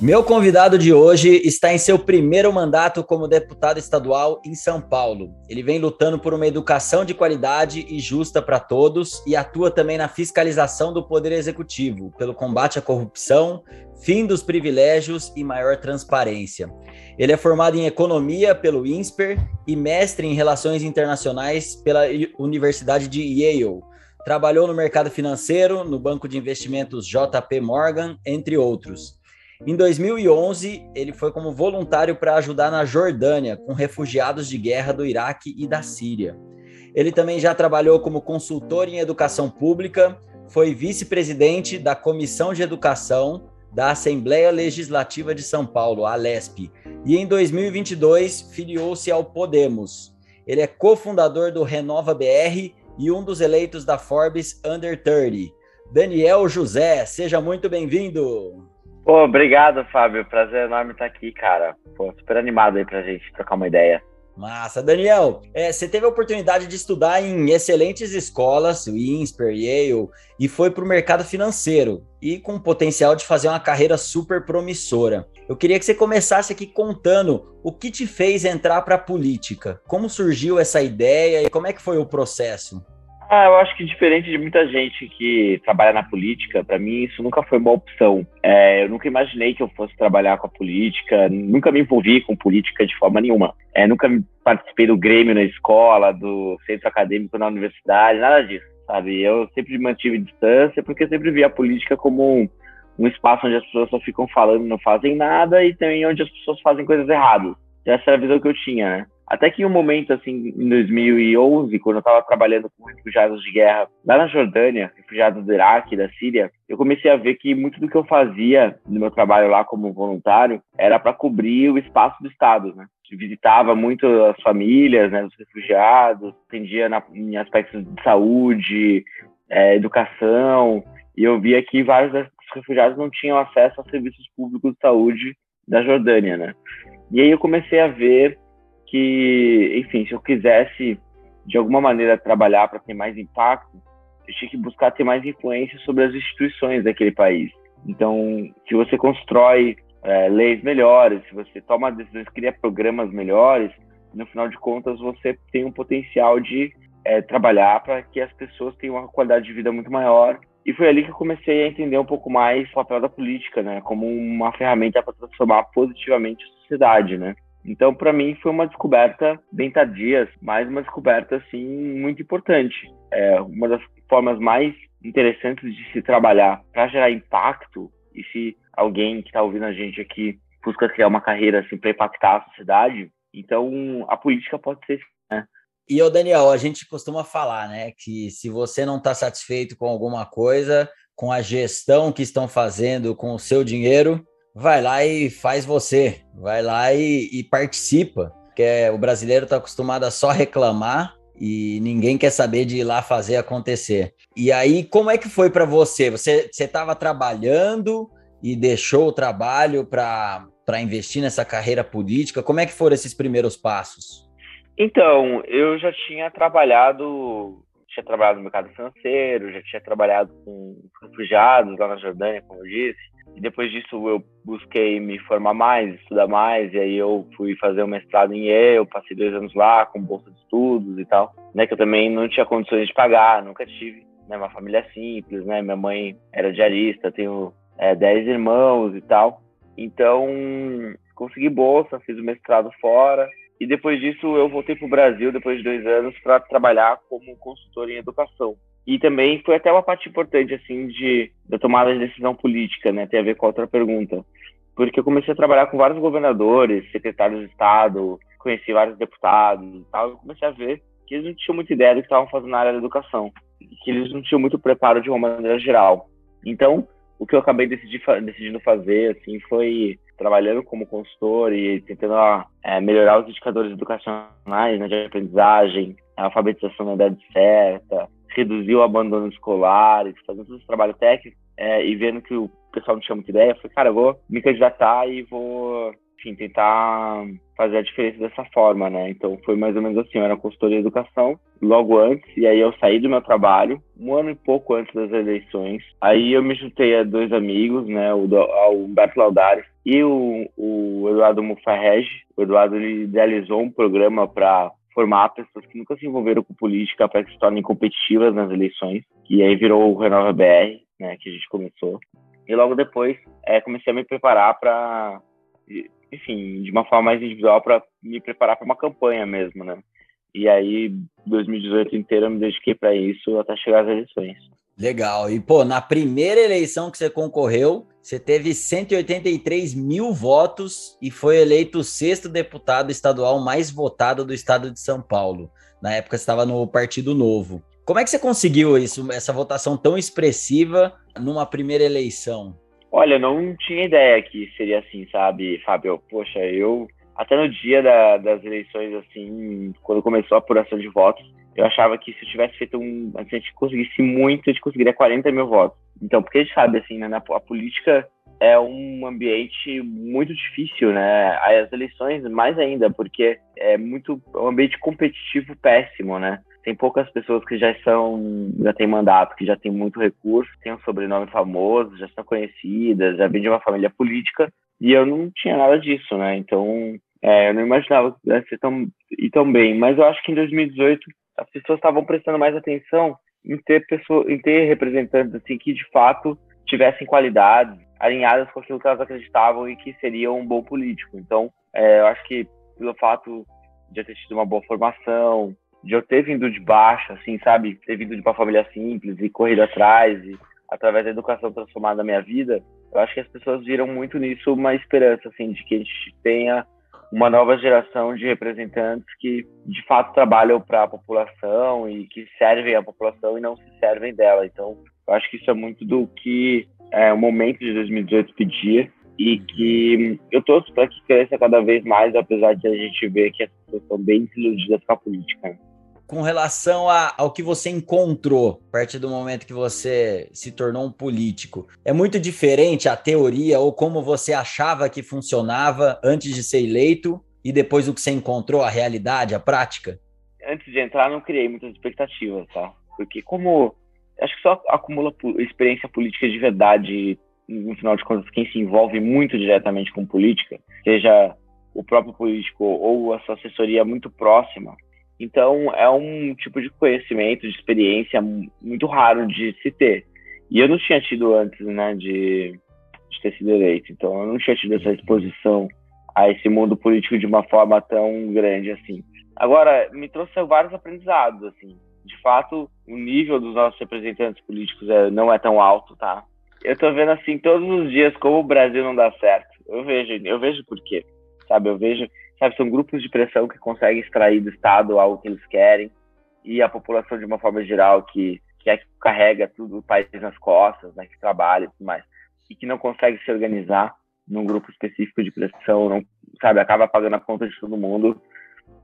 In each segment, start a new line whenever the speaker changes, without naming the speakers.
Meu convidado de hoje está em seu primeiro mandato como deputado estadual em São Paulo. Ele vem lutando por uma educação de qualidade e justa para todos e atua também na fiscalização do Poder Executivo, pelo combate à corrupção, fim dos privilégios e maior transparência. Ele é formado em economia pelo INSPER e mestre em relações internacionais pela Universidade de Yale. Trabalhou no mercado financeiro, no banco de investimentos JP Morgan, entre outros. Em 2011, ele foi como voluntário para ajudar na Jordânia com refugiados de guerra do Iraque e da Síria. Ele também já trabalhou como consultor em educação pública, foi vice-presidente da Comissão de Educação da Assembleia Legislativa de São Paulo, a ALESP, e em 2022 filiou-se ao Podemos. Ele é cofundador do Renova BR e um dos eleitos da Forbes Under 30. Daniel José, seja muito bem-vindo.
Pô, obrigado, Fábio. Prazer enorme estar aqui, cara. Pô, super animado aí pra gente trocar uma ideia.
Massa. Daniel, é, você teve a oportunidade de estudar em excelentes escolas, o INSPER, Yale, e foi para o mercado financeiro, e com o potencial de fazer uma carreira super promissora. Eu queria que você começasse aqui contando o que te fez entrar para a política, como surgiu essa ideia e como é que foi o processo.
Ah, eu acho que diferente de muita gente que trabalha na política, para mim isso nunca foi uma opção. É, eu nunca imaginei que eu fosse trabalhar com a política, nunca me envolvi com política de forma nenhuma. É, nunca participei do Grêmio na escola, do centro acadêmico na universidade, nada disso, sabe? Eu sempre mantive distância porque sempre vi a política como um, um espaço onde as pessoas só ficam falando, não fazem nada e também onde as pessoas fazem coisas erradas. Essa era a visão que eu tinha, né? Até que em um momento, assim, em 2011, quando eu estava trabalhando com refugiados de guerra lá na Jordânia, refugiados do Iraque, da Síria, eu comecei a ver que muito do que eu fazia no meu trabalho lá como voluntário era para cobrir o espaço do Estado, né? Visitava muito as famílias, né, os refugiados, atendia na, em aspectos de saúde, é, educação, e eu via que vários dos refugiados não tinham acesso a serviços públicos de saúde da Jordânia, né? E aí eu comecei a ver que, enfim, se eu quisesse de alguma maneira trabalhar para ter mais impacto, eu tinha que buscar ter mais influência sobre as instituições daquele país. Então, se você constrói é, leis melhores, se você toma decisões, cria programas melhores, no final de contas você tem um potencial de é, trabalhar para que as pessoas tenham uma qualidade de vida muito maior. E foi ali que eu comecei a entender um pouco mais o papel da política, né, como uma ferramenta para transformar positivamente a sociedade, né. Então, para mim, foi uma descoberta bem tardia, mas uma descoberta, assim, muito importante. É uma das formas mais interessantes de se trabalhar para gerar impacto, e se alguém que está ouvindo a gente aqui busca criar uma carreira, assim, para impactar a sociedade, então a política pode ser, né?
E, o Daniel, a gente costuma falar, né, que se você não está satisfeito com alguma coisa, com a gestão que estão fazendo com o seu dinheiro, vai lá e faz você, vai lá e, e participa, porque o brasileiro está acostumado a só reclamar e ninguém quer saber de ir lá fazer acontecer. E aí, como é que foi para você? Você estava trabalhando e deixou o trabalho para investir nessa carreira política? Como é que foram esses primeiros passos?
Então, eu já tinha trabalhado, tinha trabalhado no mercado financeiro, já tinha trabalhado com refugiados lá na Jordânia, como eu disse. E depois disso eu busquei me formar mais, estudar mais, e aí eu fui fazer um mestrado em Yale, passei dois anos lá com bolsa de estudos e tal, né, que eu também não tinha condições de pagar, nunca tive, né, uma família simples, né, minha mãe era diarista, tenho é, dez irmãos e tal, então consegui bolsa, fiz o mestrado fora, e depois disso eu voltei para o Brasil, depois de dois anos, para trabalhar como consultor em educação. E também foi até uma parte importante, assim, de, da tomada de decisão política, né? Tem a ver com a outra pergunta. Porque eu comecei a trabalhar com vários governadores, secretários de Estado, conheci vários deputados e tal. Eu comecei a ver que eles não tinham muita ideia do que estavam fazendo na área da educação. Que eles não tinham muito preparo de uma maneira geral. Então, o que eu acabei decidir, decidindo fazer, assim, foi trabalhando como consultor e tentando é, melhorar os indicadores educacionais, né, de aprendizagem, a alfabetização na idade certa, reduzir o abandono escolar, fazendo todo esse trabalho técnico, é, e vendo que o pessoal não tinha muita ideia, eu falei, cara, eu vou me candidatar e vou, enfim, tentar fazer a diferença dessa forma, né? Então foi mais ou menos assim, eu era consultor de educação logo antes, e aí eu saí do meu trabalho, um ano e pouco antes das eleições. Aí eu me juntei a dois amigos, né? O, o Humberto Laudares e o, o Eduardo Mufarrege. O Eduardo ele idealizou um programa para formar pessoas que nunca se envolveram com política para que se tornem competitivas nas eleições. E aí virou o Renova BR, né? Que a gente começou. E logo depois é, comecei a me preparar para, enfim, de uma forma mais individual, para me preparar para uma campanha mesmo, né? E aí, 2018 inteiro eu me dediquei para isso até chegar às eleições.
Legal. E, pô, na primeira eleição que você concorreu, você teve 183 mil votos e foi eleito o sexto deputado estadual mais votado do estado de São Paulo. Na época estava no Partido Novo. Como é que você conseguiu isso, essa votação tão expressiva numa primeira eleição?
Olha, não tinha ideia que seria assim, sabe, Fábio? Poxa, eu até no dia da, das eleições, assim, quando começou a apuração de votos, eu achava que se eu tivesse feito um. Se a gente conseguisse muito, a gente conseguiria 40 mil votos. Então, porque a gente sabe, assim, né, a política é um ambiente muito difícil, né? As eleições, mais ainda, porque é muito. É um ambiente competitivo péssimo, né? tem poucas pessoas que já são, já têm mandato, que já têm muito recurso, têm um sobrenome famoso, já são conhecidas, já vêm de uma família política, e eu não tinha nada disso, né? Então, é, eu não imaginava ser tão, ir tão bem. Mas eu acho que em 2018 as pessoas estavam prestando mais atenção em ter pessoas, em ter representantes assim que de fato tivessem qualidades alinhadas com aquilo que elas acreditavam e que seria um bom político. Então, é, eu acho que pelo fato de eu ter tido uma boa formação, de eu ter vindo de baixo, assim, sabe? Ter vindo de uma família simples e corrido atrás e através da educação transformada a minha vida, eu acho que as pessoas viram muito nisso uma esperança, assim, de que a gente tenha uma nova geração de representantes que de fato trabalham para a população e que servem a população e não se servem dela. Então, eu acho que isso é muito do que é, o momento de 2018 pedia e que eu torço para que cresça cada vez mais, apesar de a gente ver que as pessoas estão bem desiludidas com a política.
Com relação a, ao que você encontrou a partir do momento que você se tornou um político. É muito diferente a teoria ou como você achava que funcionava antes de ser eleito e depois o que você encontrou, a realidade, a prática?
Antes de entrar, não criei muitas expectativas, tá? Porque como acho que só acumula experiência política de verdade, no final de contas, quem se envolve muito diretamente com política, seja o próprio político ou a sua assessoria muito próxima, então, é um tipo de conhecimento, de experiência muito raro de se ter. E eu não tinha tido antes, né, de, de ter sido eleito. Então, eu não tinha tido essa exposição a esse mundo político de uma forma tão grande assim. Agora, me trouxe vários aprendizados, assim. De fato, o nível dos nossos representantes políticos é, não é tão alto, tá? Eu tô vendo, assim, todos os dias como o Brasil não dá certo. Eu vejo, eu vejo por quê, sabe? Eu vejo sabe, são grupos de pressão que conseguem extrair do Estado algo que eles querem e a população de uma forma geral que, que, é que carrega tudo o país nas costas, né, que trabalha e tudo mais, e que não consegue se organizar num grupo específico de pressão, não, sabe, acaba pagando a conta de todo mundo.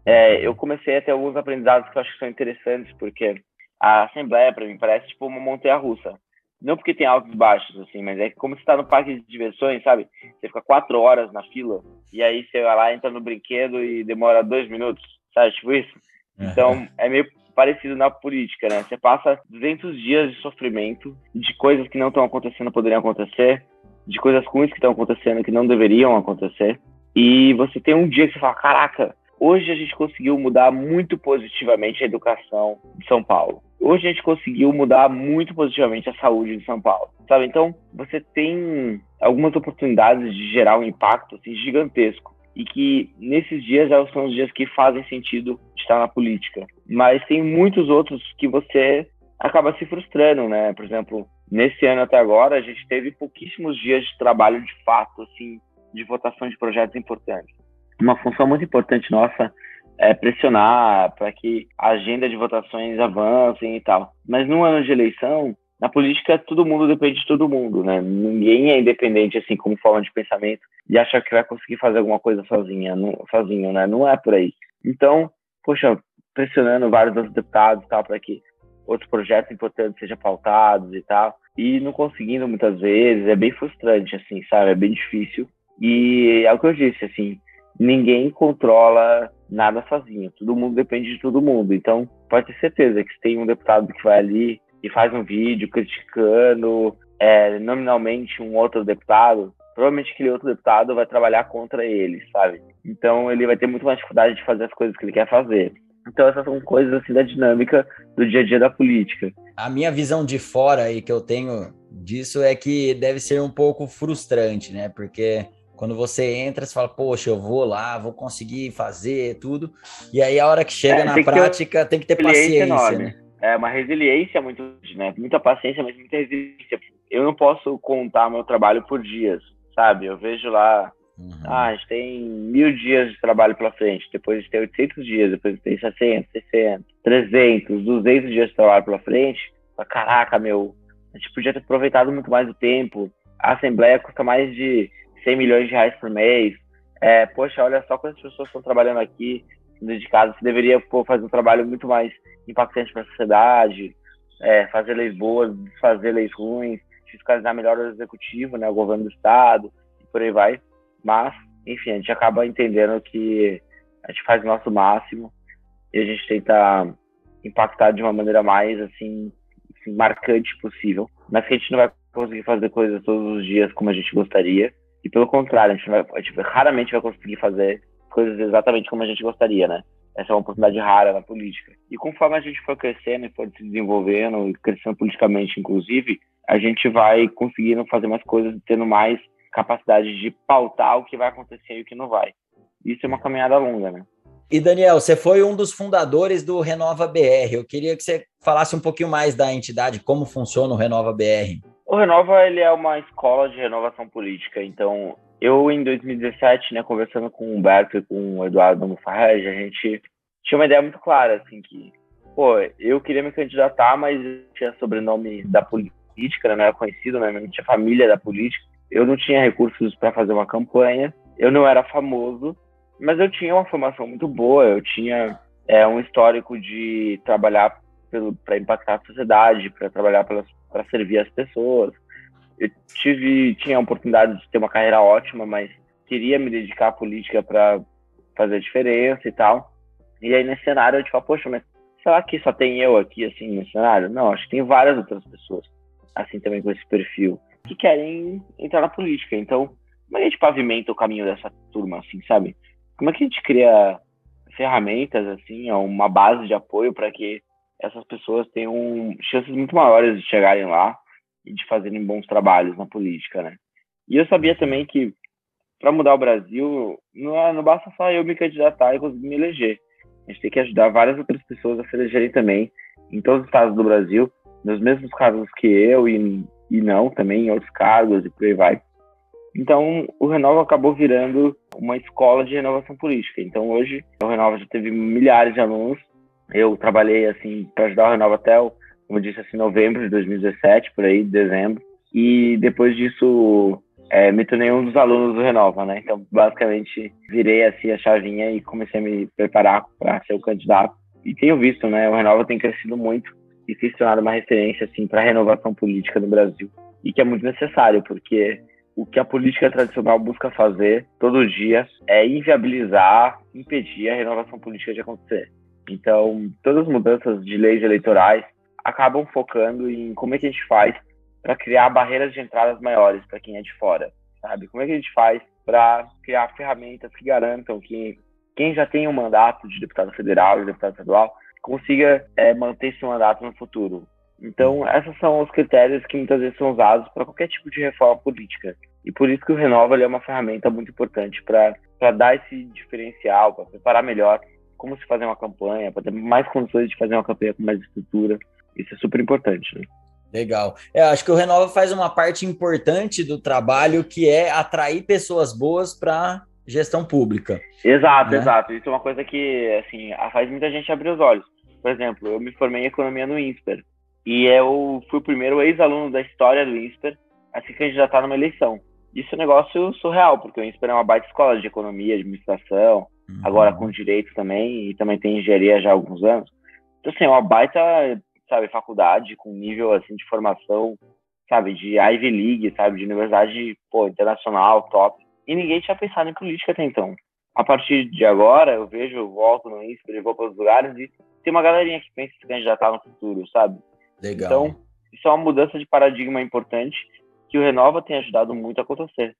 É, eu comecei a ter alguns aprendizados que eu acho que são interessantes, porque a Assembleia, para mim, parece tipo uma montanha-russa. Não porque tem altos e baixos, assim, mas é como se tá no parque de diversões, sabe? Você fica quatro horas na fila e aí você vai lá, entra no brinquedo e demora dois minutos, sabe? Tipo isso. Então, é meio parecido na política, né? Você passa 200 dias de sofrimento, de coisas que não estão acontecendo, poderiam acontecer, de coisas ruins que estão acontecendo que não deveriam acontecer. E você tem um dia que você fala: caraca, hoje a gente conseguiu mudar muito positivamente a educação de São Paulo hoje a gente conseguiu mudar muito positivamente a saúde de São Paulo, sabe? Então, você tem algumas oportunidades de gerar um impacto assim, gigantesco e que nesses dias são os dias que fazem sentido estar na política. Mas tem muitos outros que você acaba se frustrando, né? Por exemplo, nesse ano até agora, a gente teve pouquíssimos dias de trabalho de fato, assim, de votação de projetos importantes. Uma função muito importante nossa é, pressionar para que a agenda de votações avancem e tal. Mas num ano de eleição, na política todo mundo depende de todo mundo, né? Ninguém é independente assim como forma de pensamento e acha que vai conseguir fazer alguma coisa sozinha, não, sozinho, né? Não é por aí. Então, poxa, pressionando vários outros deputados tal para que outros projetos importantes sejam pautados e tal, e não conseguindo muitas vezes, é bem frustrante, assim, sabe? É bem difícil. E é o que eu disse, assim, ninguém controla nada sozinho, todo mundo depende de todo mundo. Então, pode ter certeza que se tem um deputado que vai ali e faz um vídeo criticando é, nominalmente um outro deputado, provavelmente aquele outro deputado vai trabalhar contra ele, sabe? Então, ele vai ter muito mais dificuldade de fazer as coisas que ele quer fazer. Então essas são coisas assim da dinâmica do dia a dia da política.
A minha visão de fora aí que eu tenho disso é que deve ser um pouco frustrante, né? Porque quando você entra, você fala, poxa, eu vou lá, vou conseguir fazer tudo. E aí a hora que chega é, na tem prática, tem que ter paciência, enorme. né?
É uma resiliência muito, né? Muita paciência, mas muita resiliência. Eu não posso contar meu trabalho por dias, sabe? Eu vejo lá Uhum. Ah, a gente tem mil dias de trabalho pela frente, depois a gente tem 800 dias, depois a gente tem 60, 60, 300, 200 dias de trabalho pela frente. Caraca, meu, a gente podia ter aproveitado muito mais o tempo. A Assembleia custa mais de 100 milhões de reais por mês. É, poxa, olha só quantas pessoas estão trabalhando aqui, dedicadas. Você deveria pô, fazer um trabalho muito mais impactante para a sociedade, é, fazer leis boas, desfazer leis ruins, fiscalizar melhor o executivo, né, o governo do estado, e por aí vai. Mas, enfim, a gente acaba entendendo que a gente faz o nosso máximo e a gente tenta impactar de uma maneira mais, assim, assim, marcante possível. Mas que a gente não vai conseguir fazer coisas todos os dias como a gente gostaria. E pelo contrário, a gente, vai, a gente raramente vai conseguir fazer coisas exatamente como a gente gostaria, né? Essa é uma oportunidade rara na política. E conforme a gente for crescendo e for se desenvolvendo, e crescendo politicamente, inclusive, a gente vai conseguindo fazer mais coisas, tendo mais capacidade de pautar o que vai acontecer e o que não vai. Isso é uma caminhada longa, né?
E Daniel, você foi um dos fundadores do Renova BR. Eu queria que você falasse um pouquinho mais da entidade, como funciona o Renova BR.
O Renova ele é uma escola de renovação política. Então, eu em 2017, né, conversando com o Humberto e com o Eduardo Mufarrege, a gente tinha uma ideia muito clara, assim, que, pô, eu queria me candidatar, mas tinha sobrenome da política, né, não era conhecido, né, não tinha família da política eu não tinha recursos para fazer uma campanha, eu não era famoso, mas eu tinha uma formação muito boa, eu tinha é, um histórico de trabalhar para impactar a sociedade, para trabalhar para servir as pessoas. Eu tive tinha a oportunidade de ter uma carreira ótima, mas queria me dedicar à política para fazer diferença e tal. E aí nesse cenário eu te falo, poxa, mas será que só tem eu aqui assim nesse cenário? Não, acho que tem várias outras pessoas assim também com esse perfil que querem entrar na política. Então, como é que a gente pavimenta o caminho dessa turma, assim, sabe? Como é que a gente cria ferramentas, assim, uma base de apoio para que essas pessoas tenham chances muito maiores de chegarem lá e de fazerem bons trabalhos na política, né? E eu sabia também que para mudar o Brasil, não, não basta só eu me candidatar e conseguir me eleger. A gente tem que ajudar várias outras pessoas a se elegerem também, em todos os estados do Brasil, nos mesmos cargos que eu e e não também em outros cargos e por aí vai. Então, o Renova acabou virando uma escola de renovação política. Então, hoje, o Renova já teve milhares de alunos. Eu trabalhei, assim, para ajudar o Renova até, como disse, assim, novembro de 2017, por aí, dezembro. E depois disso, é, me tornei um dos alunos do Renova, né? Então, basicamente, virei, assim, a chavinha e comecei a me preparar para ser o candidato. E tenho visto, né? O Renova tem crescido muito e se tornar uma referência assim para a renovação política no Brasil e que é muito necessário porque o que a política tradicional busca fazer todo dia é inviabilizar, impedir a renovação política de acontecer. Então, todas as mudanças de leis eleitorais acabam focando em como é que a gente faz para criar barreiras de entradas maiores para quem é de fora, sabe? Como é que a gente faz para criar ferramentas que garantam que quem já tem um mandato de deputado federal e deputado estadual consiga é, manter esse mandato no futuro. Então, esses são os critérios que muitas vezes são usados para qualquer tipo de reforma política. E por isso que o Renova é uma ferramenta muito importante para dar esse diferencial, para preparar melhor como se fazer uma campanha, para ter mais condições de fazer uma campanha com mais estrutura. Isso é super importante. Né?
Legal. É, acho que o Renova faz uma parte importante do trabalho que é atrair pessoas boas para gestão pública.
Exato, né? exato. Isso é uma coisa que assim faz muita gente abrir os olhos. Por exemplo, eu me formei em economia no INSPER e eu fui o primeiro ex-aluno da história do INSPER a se candidatar numa eleição. Isso é um negócio surreal, porque o INSPER é uma baita escola de economia, administração, uhum. agora com direito também, e também tem engenharia já há alguns anos. Então, assim, é uma baita, sabe, faculdade com nível, assim, de formação, sabe, de Ivy League, sabe, de universidade, pô, internacional, top. E ninguém tinha pensado em política até então. A partir de agora, eu vejo, eu volto no INSPER, vou para os lugares e tem uma galerinha que pensa em se candidatar no futuro, sabe?
Legal.
Então, isso é uma mudança de paradigma importante que o Renova tem ajudado muito a acontecer.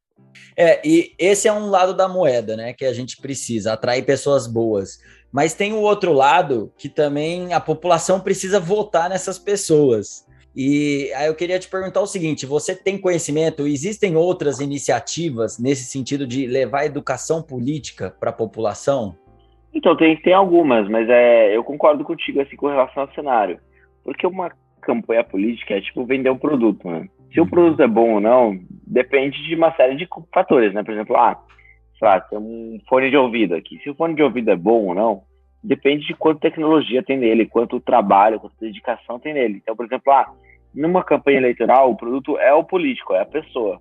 É, e esse é um lado da moeda, né, que a gente precisa, atrair pessoas boas. Mas tem o outro lado que também a população precisa votar nessas pessoas. E aí eu queria te perguntar o seguinte: você tem conhecimento? Existem outras iniciativas nesse sentido de levar educação política para a população?
Então, tem, tem algumas, mas é, eu concordo contigo assim, com relação ao cenário. Porque uma campanha política é tipo vender um produto, né? Se o produto é bom ou não, depende de uma série de fatores, né? Por exemplo, ah, sei lá, tem um fone de ouvido aqui. Se o fone de ouvido é bom ou não, depende de quanta tecnologia tem nele, quanto trabalho, quanta dedicação tem nele. Então, por exemplo, ah, numa campanha eleitoral, o produto é o político, é a pessoa.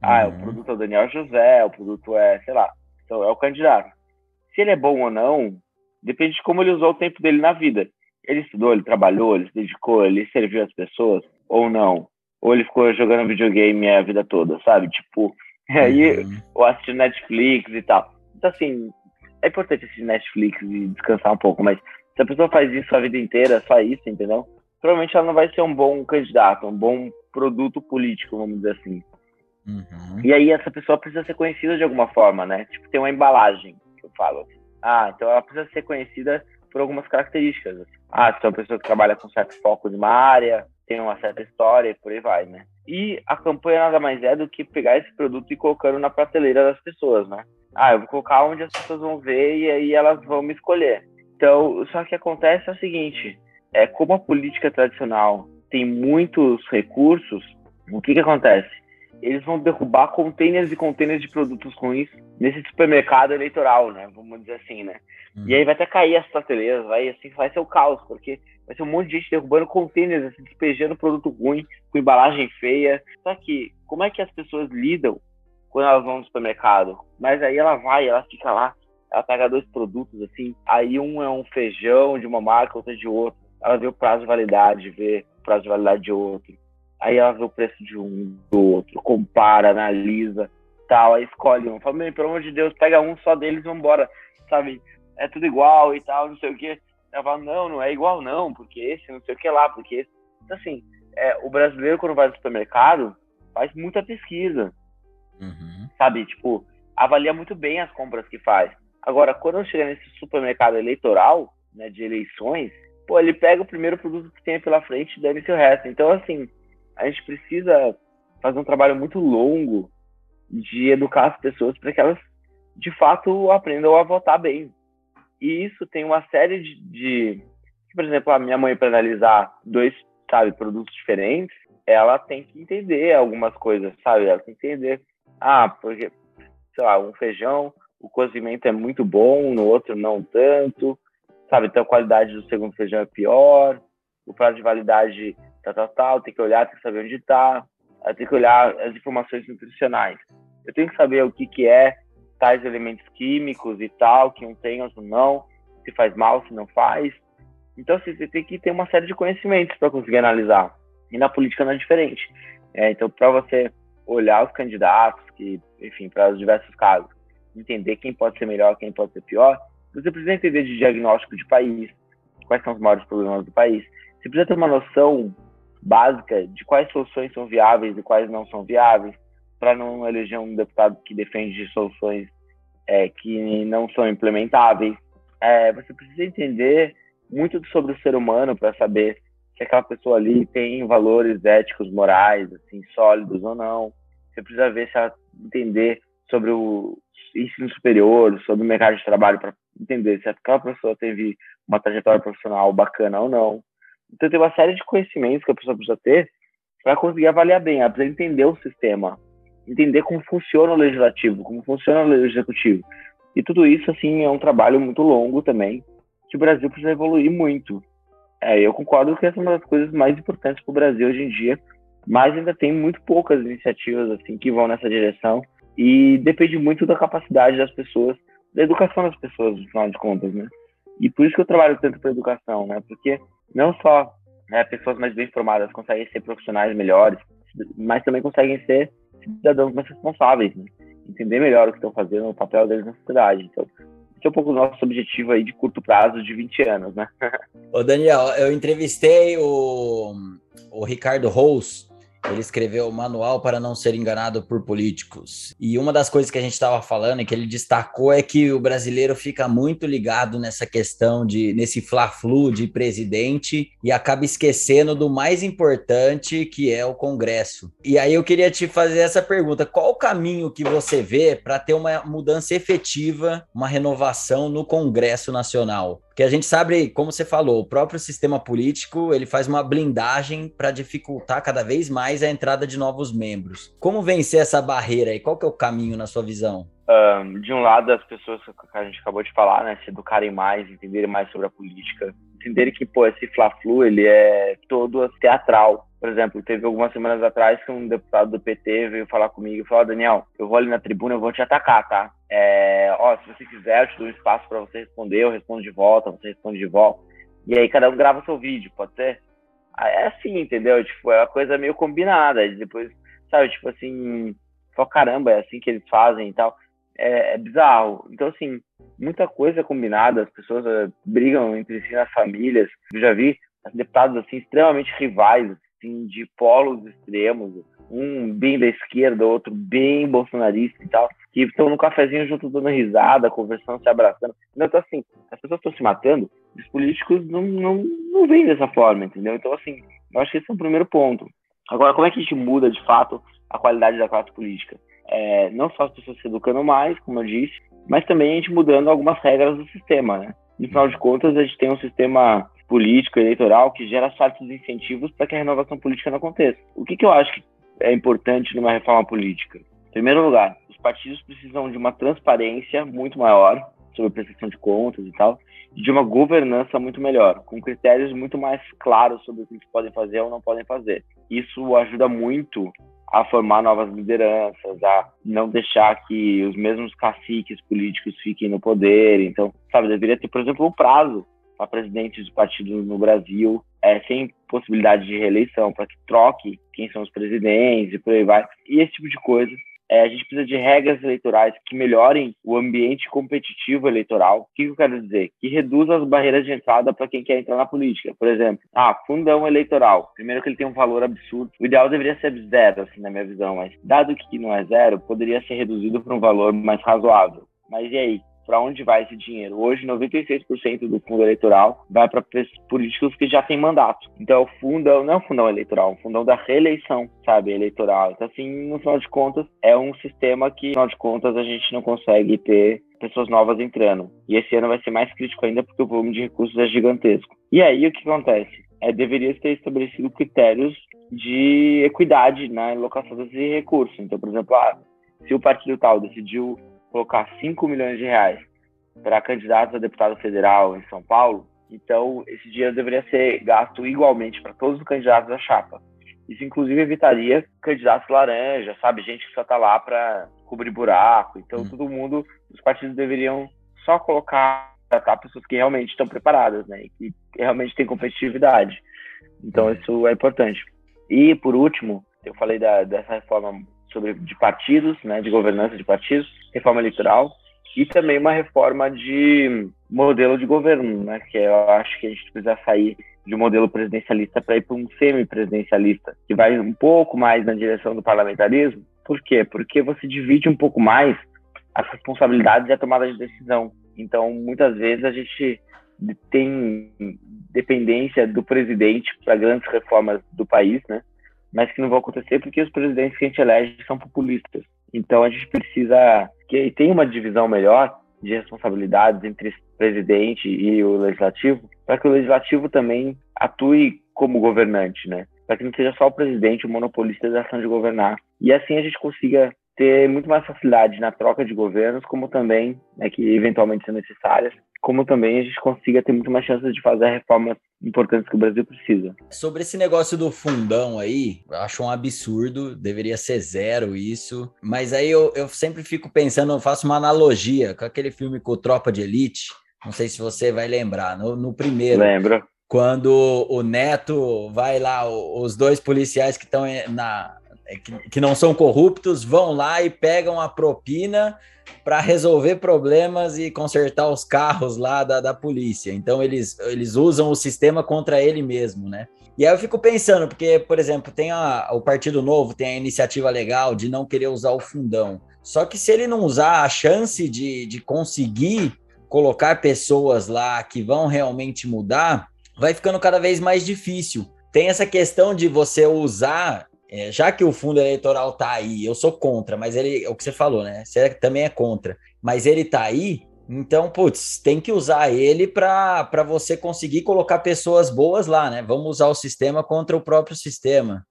Ah, uhum. o produto é o Daniel José, o produto é, sei lá, então é o candidato. Se ele é bom ou não, depende de como ele usou o tempo dele na vida. Ele estudou, ele trabalhou, ele se dedicou, ele serviu as pessoas ou não ou ele ficou jogando videogame a vida toda, sabe? Tipo, aí uhum. ou assistindo Netflix e tal. Então, assim, é importante assistir Netflix e descansar um pouco, mas se a pessoa faz isso a vida inteira, só isso, entendeu? Provavelmente ela não vai ser um bom candidato, um bom produto político, vamos dizer assim. Uhum. E aí essa pessoa precisa ser conhecida de alguma forma, né? Tipo, tem uma embalagem, que eu falo. Ah, então ela precisa ser conhecida por algumas características. Ah, se é uma pessoa que trabalha com certo foco de uma área, tem uma certa história e por aí vai, né? E a campanha nada mais é do que pegar esse produto e colocando na prateleira das pessoas, né? Ah, eu vou colocar onde as pessoas vão ver e aí elas vão me escolher. Então, só que acontece é o seguinte, é como a política tradicional tem muitos recursos, o que que acontece? Eles vão derrubar containers e containers de produtos ruins nesse supermercado eleitoral, né? Vamos dizer assim, né? Hum. E aí vai até cair as prateleiras, vai assim, vai ser o caos, porque vai ser um monte de gente derrubando containers, assim, despejando produto ruim, com embalagem feia. Só que, como é que as pessoas lidam quando elas vão no supermercado? Mas aí ela vai, ela fica lá, ela pega dois produtos, assim, aí um é um feijão de uma marca, outro é de outro. Ela vê o prazo de validade, vê o prazo de validade de outro. Aí ela vê o preço de um, do outro, compara, analisa, tal, aí escolhe um. Fala, pelo amor de Deus, pega um só deles e vambora, sabe? É tudo igual e tal, não sei o quê. Ela fala, não, não é igual não, porque esse não sei o que lá, porque esse. Então, assim, é, o brasileiro, quando vai no supermercado, faz muita pesquisa. Uhum. Sabe? Tipo, avalia muito bem as compras que faz. Agora, quando chega nesse supermercado eleitoral, né, de eleições, pô, ele pega o primeiro produto que tem pela frente e dane-se o resto. Então, assim, a gente precisa fazer um trabalho muito longo de educar as pessoas para que elas, de fato, aprendam a votar bem. E isso tem uma série de, de por exemplo, a minha mãe para analisar dois, sabe, produtos diferentes, ela tem que entender algumas coisas, sabe? Ela tem que entender, ah, porque, sei lá, um feijão, o cozimento é muito bom, no outro não tanto, sabe? Então a qualidade do segundo feijão é pior, o prazo de validade tal, tal, tal, tem que olhar, tem que saber onde está, tem que olhar as informações nutricionais. Eu tenho que saber o que, que é tais elementos químicos e tal, que um tem, outro não, se faz mal, se não faz. Então, assim, você tem que ter uma série de conhecimentos para conseguir analisar. E na política não é diferente. É, então, para você olhar os candidatos, que, enfim, para os diversos casos, entender quem pode ser melhor, quem pode ser pior, você precisa entender de diagnóstico de país, quais são os maiores problemas do país. Você precisa ter uma noção básica de quais soluções são viáveis e quais não são viáveis, para não eleger um deputado que defende soluções é, que não são implementáveis. É, você precisa entender muito sobre o ser humano para saber se aquela pessoa ali tem valores éticos, morais, assim, sólidos ou não. Você precisa ver se ela entender sobre o ensino superior, sobre o mercado de trabalho, para entender se aquela pessoa teve uma trajetória profissional bacana ou não. Então, tem uma série de conhecimentos que a pessoa precisa ter para conseguir avaliar bem, ela precisa entender o sistema, entender como funciona o legislativo, como funciona o executivo. E tudo isso, assim, é um trabalho muito longo também, que o Brasil precisa evoluir muito. É, eu concordo que essa é uma das coisas mais importantes para o Brasil hoje em dia, mas ainda tem muito poucas iniciativas, assim, que vão nessa direção, e depende muito da capacidade das pessoas da educação das pessoas, no final de contas, né? E por isso que eu trabalho tanto para educação, né? Porque não só né, pessoas mais bem formadas conseguem ser profissionais melhores, mas também conseguem ser cidadãos mais responsáveis, né? entender melhor o que estão fazendo, o papel deles na sociedade. Então, esse é um pouco o nosso objetivo aí de curto prazo, de 20 anos, né?
Ô Daniel, eu entrevistei o, o Ricardo Rous, ele escreveu o Manual para Não Ser Enganado por Políticos. E uma das coisas que a gente estava falando e que ele destacou é que o brasileiro fica muito ligado nessa questão de nesse fla-flu de presidente e acaba esquecendo do mais importante que é o Congresso. E aí eu queria te fazer essa pergunta: qual o caminho que você vê para ter uma mudança efetiva, uma renovação no Congresso Nacional? Porque a gente sabe, como você falou, o próprio sistema político ele faz uma blindagem para dificultar cada vez mais a entrada de novos membros. Como vencer essa barreira e qual que é o caminho na sua visão?
Um, de um lado, as pessoas que a gente acabou de falar, né, se educarem mais, entenderem mais sobre a política, entenderem que pô, esse fla-flu ele é todo teatral. Por exemplo, teve algumas semanas atrás que um deputado do PT veio falar comigo e falou: Daniel, eu vou ali na tribuna, eu vou te atacar, tá? É, ó, se você quiser, eu te dou um espaço para você responder, eu respondo de volta, você responde de volta. E aí cada um grava seu vídeo, pode ser? É assim, entendeu? Tipo, é uma coisa meio combinada. Depois, sabe, tipo assim, só caramba, é assim que eles fazem e tal. É, é bizarro. Então, assim, muita coisa combinada, as pessoas uh, brigam entre si nas famílias. Eu já vi deputados, assim, extremamente rivais, assim, de polos extremos um bem da esquerda, outro bem bolsonarista e tal, que estão no cafezinho junto dando risada, conversando, se abraçando. Então, assim, as pessoas estão se matando, os políticos não, não, não veem dessa forma, entendeu? Então, assim, eu acho que esse é o primeiro ponto. Agora, como é que a gente muda, de fato, a qualidade da classe política? É, não só as pessoas se educando mais, como eu disse, mas também a gente mudando algumas regras do sistema, né? No final de contas, a gente tem um sistema político, eleitoral, que gera certos incentivos para que a renovação política não aconteça. O que, que eu acho que é importante numa reforma política? Em primeiro lugar, os partidos precisam de uma transparência muito maior sobre a prestação de contas e tal, e de uma governança muito melhor, com critérios muito mais claros sobre o que eles podem fazer ou não podem fazer. Isso ajuda muito a formar novas lideranças, a não deixar que os mesmos caciques políticos fiquem no poder. Então, sabe, deveria ter, por exemplo, um prazo para presidentes de partidos no Brasil, é, sem possibilidade de reeleição, para que troque quem são os presidentes e por aí vai. E esse tipo de coisa. É, a gente precisa de regras eleitorais que melhorem o ambiente competitivo eleitoral. O que eu quero dizer? Que reduza as barreiras de entrada para quem quer entrar na política. Por exemplo, ah, fundão eleitoral. Primeiro que ele tem um valor absurdo. O ideal deveria ser zero, assim, na minha visão, mas dado que não é zero, poderia ser reduzido para um valor mais razoável. Mas e aí? Para onde vai esse dinheiro. Hoje, 96% do fundo eleitoral vai para políticos que já têm mandato. Então, o fundão não é um fundão eleitoral, é um fundão da reeleição, sabe, eleitoral. Então, assim, no final de contas, é um sistema que, no final de contas, a gente não consegue ter pessoas novas entrando. E esse ano vai ser mais crítico ainda porque o volume de recursos é gigantesco. E aí, o que acontece? É, deveria ter estabelecido critérios de equidade na alocação desses recursos. Então, por exemplo, ah, se o partido tal decidiu colocar 5 milhões de reais para candidatos a deputado federal em São Paulo, então esse dinheiro deveria ser gasto igualmente para todos os candidatos da chapa. Isso, inclusive, evitaria candidatos laranja, sabe? Gente que só está lá para cobrir buraco. Então, hum. todo mundo, os partidos deveriam só colocar tratar pessoas que realmente estão preparadas, né? E que realmente têm competitividade. Então, hum. isso é importante. E, por último, eu falei da, dessa reforma sobre de partidos, né, de governança de partidos, reforma eleitoral e também uma reforma de modelo de governo, né, que eu acho que a gente precisa sair de um modelo presidencialista para ir para um semi-presidencialista, que vai um pouco mais na direção do parlamentarismo. Por quê? Porque você divide um pouco mais as responsabilidades e a tomada de decisão. Então, muitas vezes a gente tem dependência do presidente para grandes reformas do país, né? Mas que não vão acontecer porque os presidentes que a gente elege são populistas. Então a gente precisa que tenha uma divisão melhor de responsabilidades entre o presidente e o legislativo, para que o legislativo também atue como governante, né? Para que não seja só o presidente o monopolista da ação de governar. E assim a gente consiga ter muito mais facilidade na troca de governos, como também, né, que eventualmente são necessárias, como também a gente consiga ter muito mais chances de fazer reformas importantes que o Brasil precisa.
Sobre esse negócio do fundão aí, eu acho um absurdo, deveria ser zero isso, mas aí eu, eu sempre fico pensando, eu faço uma analogia com aquele filme com Tropa de Elite, não sei se você vai lembrar, no, no primeiro.
Lembro.
Quando o Neto vai lá, os dois policiais que estão na, é que, que não são corruptos vão lá e pegam a propina para resolver problemas e consertar os carros lá da, da polícia. Então eles, eles usam o sistema contra ele mesmo, né? E aí eu fico pensando, porque, por exemplo, tem a, o Partido Novo, tem a iniciativa legal de não querer usar o fundão. Só que se ele não usar a chance de, de conseguir colocar pessoas lá que vão realmente mudar, vai ficando cada vez mais difícil. Tem essa questão de você usar é, já que o fundo eleitoral está aí, eu sou contra, mas ele, é o que você falou, né? Você também é contra, mas ele está aí, então, putz, tem que usar ele para você conseguir colocar pessoas boas lá, né? Vamos usar o sistema contra o próprio sistema.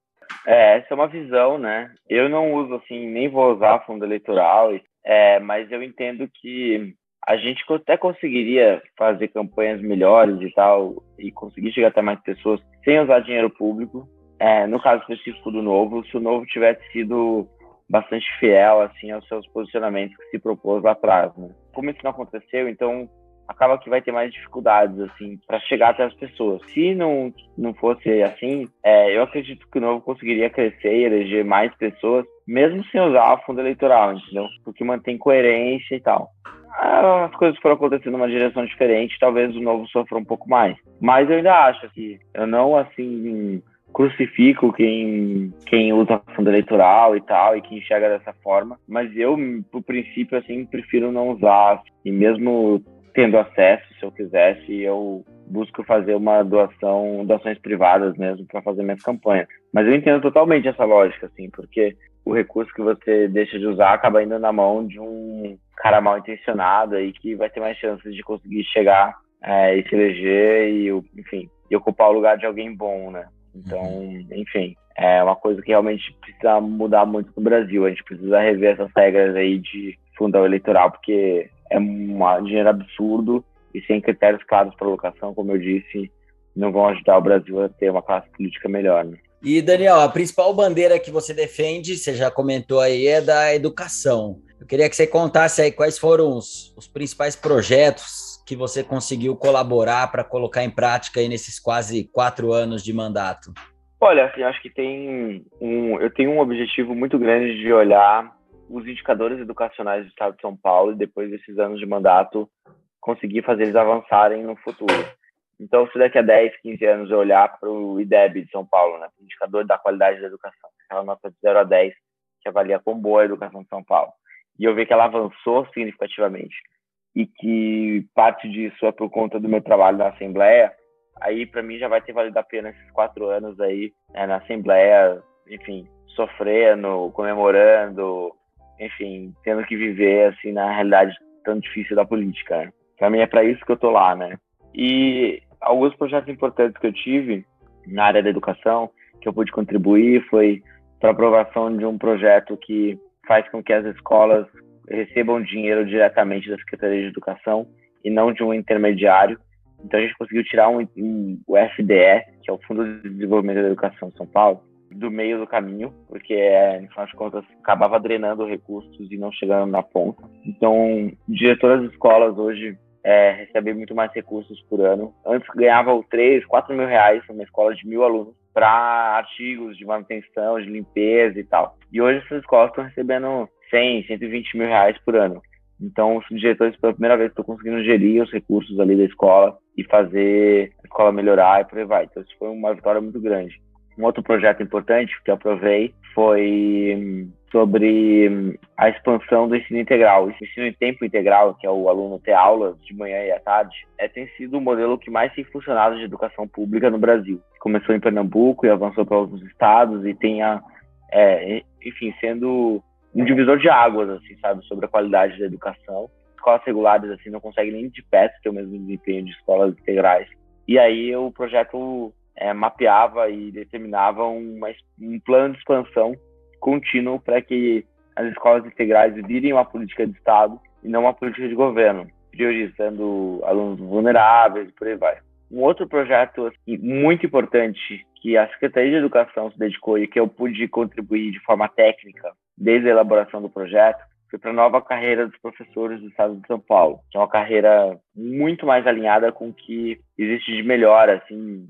É, essa é uma visão, né? Eu não uso assim, nem vou usar fundo eleitoral, é, mas eu entendo que a gente até conseguiria fazer campanhas melhores e tal, e conseguir chegar até mais pessoas sem usar dinheiro público, é, no caso específico do Novo, se o Novo tivesse sido bastante fiel assim aos seus posicionamentos que se propôs lá atrás, né? Como isso não aconteceu, então acaba que vai ter mais dificuldades assim para chegar até as pessoas. Se não não fosse assim, é, eu acredito que o Novo conseguiria crescer e eleger mais pessoas, mesmo sem usar o fundo eleitoral, entendeu? Porque mantém coerência e tal. As coisas foram acontecendo numa direção diferente, talvez o Novo sofra um pouco mais. Mas eu ainda acho que eu não assim crucifico quem, quem usa fundo eleitoral e tal, e que enxerga dessa forma, mas eu, por princípio, assim, prefiro não usar, e mesmo tendo acesso, se eu quisesse, eu busco fazer uma doação, doações privadas mesmo, para fazer minhas campanhas. Mas eu entendo totalmente essa lógica, assim, porque o recurso que você deixa de usar acaba indo na mão de um cara mal intencionado aí que vai ter mais chances de conseguir chegar é, e se eleger e, enfim, e ocupar o lugar de alguém bom, né? Então, uhum. enfim, é uma coisa que realmente precisa mudar muito no Brasil. A gente precisa rever essas regras aí de fundão eleitoral, porque é um dinheiro absurdo e sem critérios claros para alocação, como eu disse, não vão ajudar o Brasil a ter uma classe política melhor. Né?
E, Daniel, a principal bandeira que você defende, você já comentou aí, é da educação. Eu queria que você contasse aí quais foram os, os principais projetos que você conseguiu colaborar para colocar em prática aí nesses quase quatro anos de mandato?
Olha, assim, acho que tem um, eu tenho um objetivo muito grande de olhar os indicadores educacionais do Estado de São Paulo e depois desses anos de mandato conseguir fazer eles avançarem no futuro. Então, se daqui a 10, 15 anos eu olhar para o IDEB de São Paulo, né, indicador da qualidade da educação, aquela nota de 0 a 10 que avalia quão boa a educação de São Paulo, e eu ver que ela avançou significativamente, e que parte disso é por conta do meu trabalho na Assembleia, aí para mim já vai ter valido a pena esses quatro anos aí né, na Assembleia, enfim, sofrendo, comemorando, enfim, tendo que viver assim na realidade tão difícil da política. Né? Para mim é para isso que eu tô lá, né? E alguns projetos importantes que eu tive na área da educação que eu pude contribuir foi para aprovação de um projeto que faz com que as escolas recebam dinheiro diretamente da Secretaria de Educação e não de um intermediário. Então a gente conseguiu tirar um, um, o FDE, que é o Fundo de Desenvolvimento da Educação de São Paulo, do meio do caminho, porque, é, no final de contas, acabava drenando recursos e não chegando na ponta. Então, diretoras de escolas hoje é, recebem muito mais recursos por ano. Antes ganhavam 3, 4 mil reais numa escola de mil alunos para artigos de manutenção, de limpeza e tal. E hoje essas escolas estão recebendo 100, 120 mil reais por ano. Então, os diretores, pela primeira vez, estão conseguindo gerir os recursos ali da escola e fazer a escola melhorar e por aí vai. Então, isso foi uma vitória muito grande. Um outro projeto importante que eu aprovei foi hum, sobre hum, a expansão do ensino integral. O ensino em tempo integral, que é o aluno ter aulas de manhã e à tarde, é, tem sido o modelo que mais tem funcionado de educação pública no Brasil. Começou em Pernambuco e avançou para outros estados e tem, a, é, enfim, sendo um divisor de águas, assim, sabe, sobre a qualidade da educação. Escolas regulares, assim, não conseguem nem de perto ter o mesmo desempenho de escolas integrais. E aí o projeto é, mapeava e determinava uma, um plano de expansão contínuo para que as escolas integrais virem uma política de Estado e não uma política de governo. priorizando alunos vulneráveis e por aí vai. Um outro projeto assim, muito importante que a Secretaria de Educação se dedicou e que eu pude contribuir de forma técnica desde a elaboração do projeto foi para a nova carreira dos professores do Estado de São Paulo, que é uma carreira muito mais alinhada com o que existe de melhor assim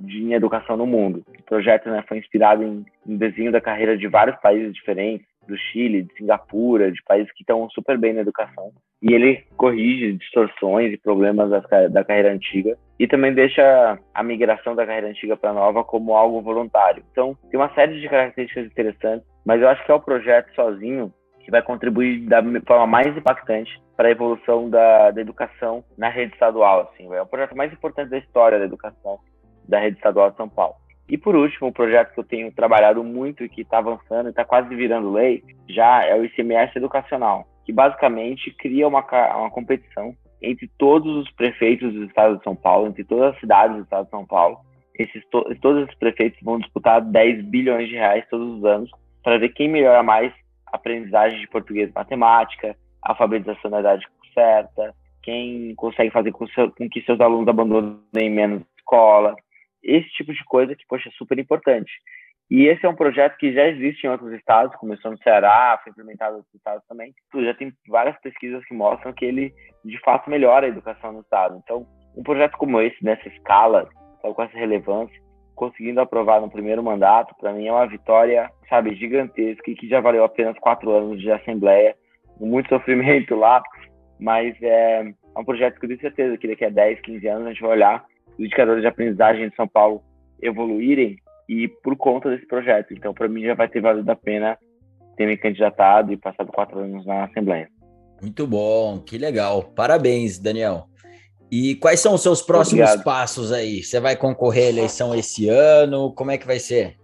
de educação no mundo. O projeto né, foi inspirado em, em desenho da carreira de vários países diferentes, do Chile, de Singapura, de países que estão super bem na educação. E ele corrige distorções e problemas da, carreira antiga e também deixa a migração da carreira antiga para nova como algo voluntário. Então, tem uma série de características interessantes, mas eu acho que é o projeto sozinho que vai contribuir da forma mais impactante para a evolução da, da educação na rede estadual. Assim, é o projeto mais importante da história da educação da rede estadual de São Paulo. E por último, um projeto que eu tenho trabalhado muito e que está avançando e está quase virando lei, já é o ICMS educacional, que basicamente cria uma, uma competição entre todos os prefeitos do estado de São Paulo, entre todas as cidades do estado de São Paulo. Esses, to, todos esses prefeitos vão disputar 10 bilhões de reais todos os anos para ver quem melhora mais a aprendizagem de português e matemática, a alfabetização na idade certa, quem consegue fazer com, seu, com que seus alunos abandonem menos escola, esse tipo de coisa que, poxa, é super importante. E esse é um projeto que já existe em outros estados, começou no Ceará, foi implementado em outros estados também. Já tem várias pesquisas que mostram que ele, de fato, melhora a educação no estado. Então, um projeto como esse, nessa escala, com essa relevância, conseguindo aprovar no primeiro mandato, para mim é uma vitória, sabe, gigantesca e que já valeu apenas quatro anos de assembleia, muito sofrimento lá, mas é, é um projeto que eu tenho certeza que daqui a 10, 15 anos a gente vai olhar os indicadores de aprendizagem de São Paulo evoluírem e por conta desse projeto. Então, para mim, já vai ter valido a pena ter me candidatado e passado quatro anos na Assembleia.
Muito bom, que legal. Parabéns, Daniel. E quais são os seus próximos Obrigado. passos aí? Você vai concorrer à eleição esse ano? Como é que vai ser?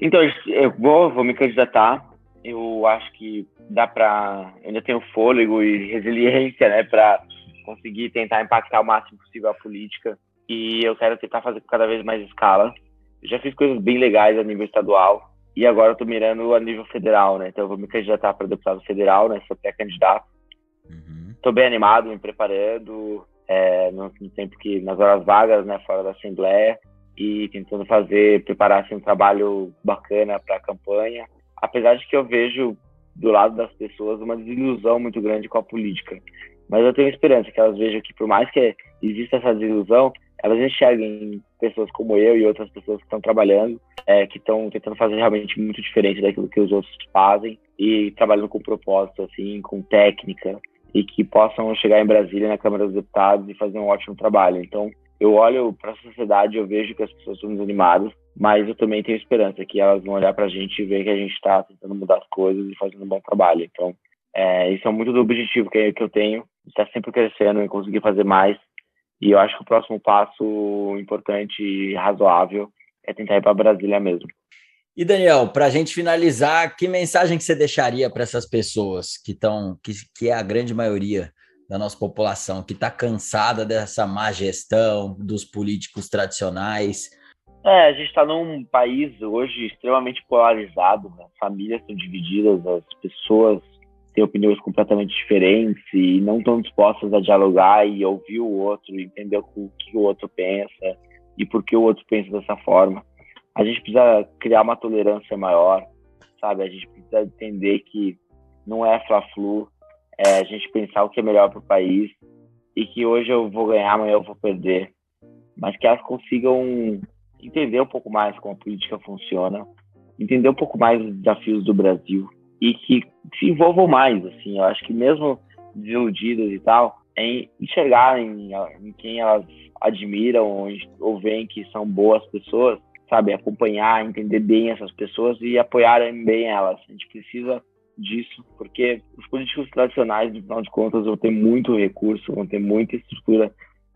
Então, eu vou, vou me candidatar. Eu acho que dá para. Ainda tenho fôlego e resiliência, né, para conseguir tentar impactar o máximo possível a política e eu quero tentar fazer cada vez mais escala. Eu já fiz coisas bem legais a nível estadual e agora eu tô mirando a nível federal, né? Então eu vou me candidatar para deputado federal, né? Sou pré-candidato. Uhum. Tô bem animado, me preparando é, no, tempo que nas horas vagas, né? Fora da Assembleia e tentando fazer, preparar assim, um trabalho bacana para a campanha. Apesar de que eu vejo do lado das pessoas uma desilusão muito grande com a política. Mas eu tenho esperança que elas vejam que, por mais que exista essa desilusão, elas enxerguem pessoas como eu e outras pessoas que estão trabalhando, é, que estão tentando fazer realmente muito diferente daquilo que os outros fazem e trabalhando com propósito, assim, com técnica e que possam chegar em Brasília na Câmara dos Deputados e fazer um ótimo trabalho. Então, eu olho para a sociedade, eu vejo que as pessoas estão desanimadas, mas eu também tenho esperança que elas vão olhar para a gente e ver que a gente está tentando mudar as coisas e fazendo um bom trabalho. Então, é, isso é muito do objetivo que, eu tenho, estar sempre crescendo e conseguir fazer mais. E eu acho que o próximo passo importante e razoável é tentar ir para Brasília mesmo.
E Daniel, para a gente finalizar, que mensagem que você deixaria para essas pessoas que estão, que, que é a grande maioria da nossa população, que está cansada dessa má gestão dos políticos tradicionais?
É, a gente está num país hoje extremamente polarizado, né? famílias estão divididas, as pessoas têm opiniões completamente diferentes e não estão dispostas a dialogar e ouvir o outro, entender o que o outro pensa e por que o outro pensa dessa forma. A gente precisa criar uma tolerância maior, sabe? A gente precisa entender que não é fla-flu, é a gente pensar o que é melhor para o país e que hoje eu vou ganhar, amanhã eu vou perder, mas que elas consigam entender um pouco mais como a política funciona, entender um pouco mais os desafios do Brasil e que se envolvam mais, assim, eu acho que mesmo desiludidas e tal, em enxergar em, em quem elas admiram ou, ou veem que são boas pessoas, sabe, acompanhar, entender bem essas pessoas e apoiarem bem elas. A gente precisa disso, porque os políticos tradicionais, no final de contas, vão ter muito recurso, vão ter muita estrutura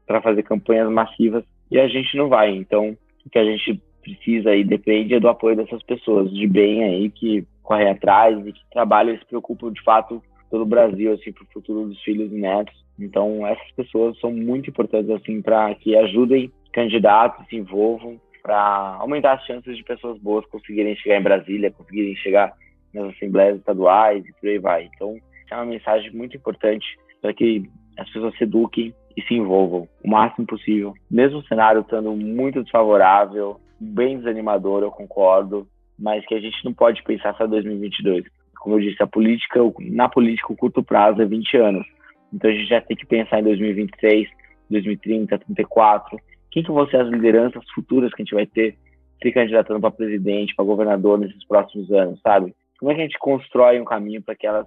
para fazer campanhas massivas e a gente não vai. Então, o que a gente precisa e depende é do apoio dessas pessoas de bem aí que correm atrás e que trabalham e se preocupam de fato pelo Brasil, assim, para o futuro dos filhos e netos. Então, essas pessoas são muito importantes, assim, para que ajudem candidatos, se envolvam, para aumentar as chances de pessoas boas conseguirem chegar em Brasília, conseguirem chegar nas assembleias estaduais e por aí vai. Então, é uma mensagem muito importante para que as pessoas se eduquem e se envolvam o máximo possível. Mesmo o cenário estando muito desfavorável, bem desanimador, eu concordo, mas que a gente não pode pensar só 2022. Como eu disse, a política, na política, o curto prazo é 20 anos. Então a gente já tem que pensar em 2026, 2030, 2034. Quem que vão ser as lideranças futuras que a gente vai ter se candidatando para presidente, para governador nesses próximos anos, sabe? Como é que a gente constrói um caminho para que elas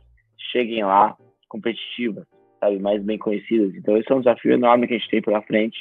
cheguem lá competitivas, sabe, mais bem conhecidas? Então esse é um desafio enorme que a gente tem pela frente,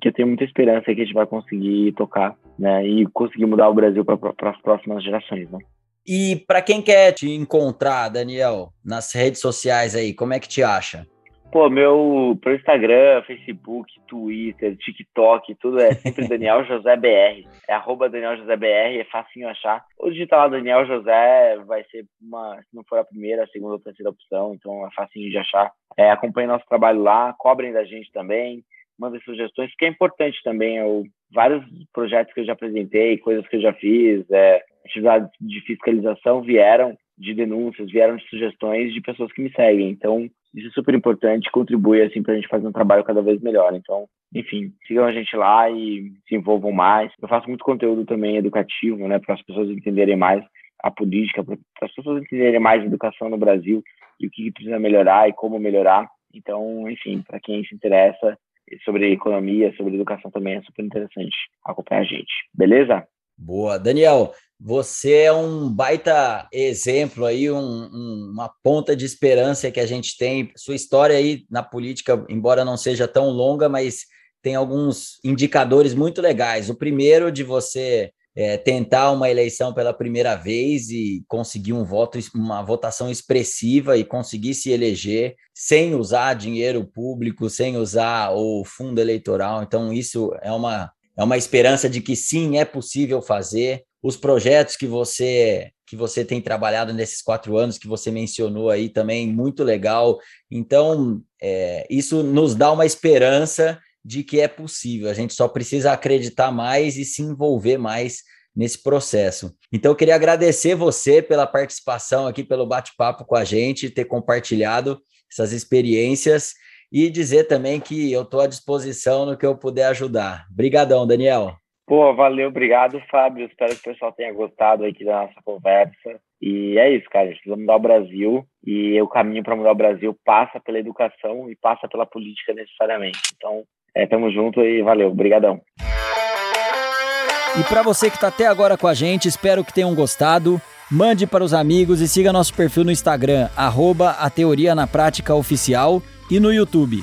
que eu tenho muita esperança que a gente vai conseguir tocar, né, e conseguir mudar o Brasil para as próximas gerações, né?
E para quem quer te encontrar, Daniel, nas redes sociais aí, como é que te acha?
Pô, meu pro Instagram, Facebook, Twitter, TikTok, tudo é sempre Daniel José BR. É arroba Daniel José BR, é facinho achar. Ou digitar lá Daniel José vai ser uma, se não for a primeira, a segunda ou terceira opção, então é facinho de achar. É, acompanhe nosso trabalho lá, cobrem da gente também, mandem sugestões, que é importante também. Eu, vários projetos que eu já apresentei, coisas que eu já fiz, é, atividades de fiscalização vieram de denúncias, vieram de sugestões de pessoas que me seguem. Então, isso é super importante, contribui assim para a gente fazer um trabalho cada vez melhor. Então, enfim, sigam a gente lá e se envolvam mais. Eu faço muito conteúdo também educativo, né, para as pessoas entenderem mais a política, para as pessoas entenderem mais a educação no Brasil e o que precisa melhorar e como melhorar. Então, enfim, para quem se interessa sobre economia, sobre educação também é super interessante acompanhar a gente. Beleza?
Boa. Daniel, você é um baita exemplo aí, um, um, uma ponta de esperança que a gente tem. Sua história aí na política, embora não seja tão longa, mas tem alguns indicadores muito legais. O primeiro de você é, tentar uma eleição pela primeira vez e conseguir um voto, uma votação expressiva e conseguir se eleger sem usar dinheiro público, sem usar o fundo eleitoral. Então, isso é uma, é uma esperança de que sim, é possível fazer os projetos que você que você tem trabalhado nesses quatro anos que você mencionou aí também muito legal. Então é, isso nos dá uma esperança de que é possível. A gente só precisa acreditar mais e se envolver mais nesse processo. Então eu queria agradecer você pela participação aqui, pelo bate-papo com a gente, ter compartilhado essas experiências e dizer também que eu estou à disposição no que eu puder ajudar. Obrigadão, Daniel.
Pô, valeu, obrigado, Fábio. Espero que o pessoal tenha gostado aqui da nossa conversa. E é isso, cara. A gente precisa mudar o Brasil e o caminho para mudar o Brasil passa pela educação e passa pela política necessariamente. Então, é, tamo junto e valeu. Obrigadão.
E para você que está até agora com a gente, espero que tenham gostado. Mande para os amigos e siga nosso perfil no Instagram, arroba a Teoria na Prática Oficial e no YouTube.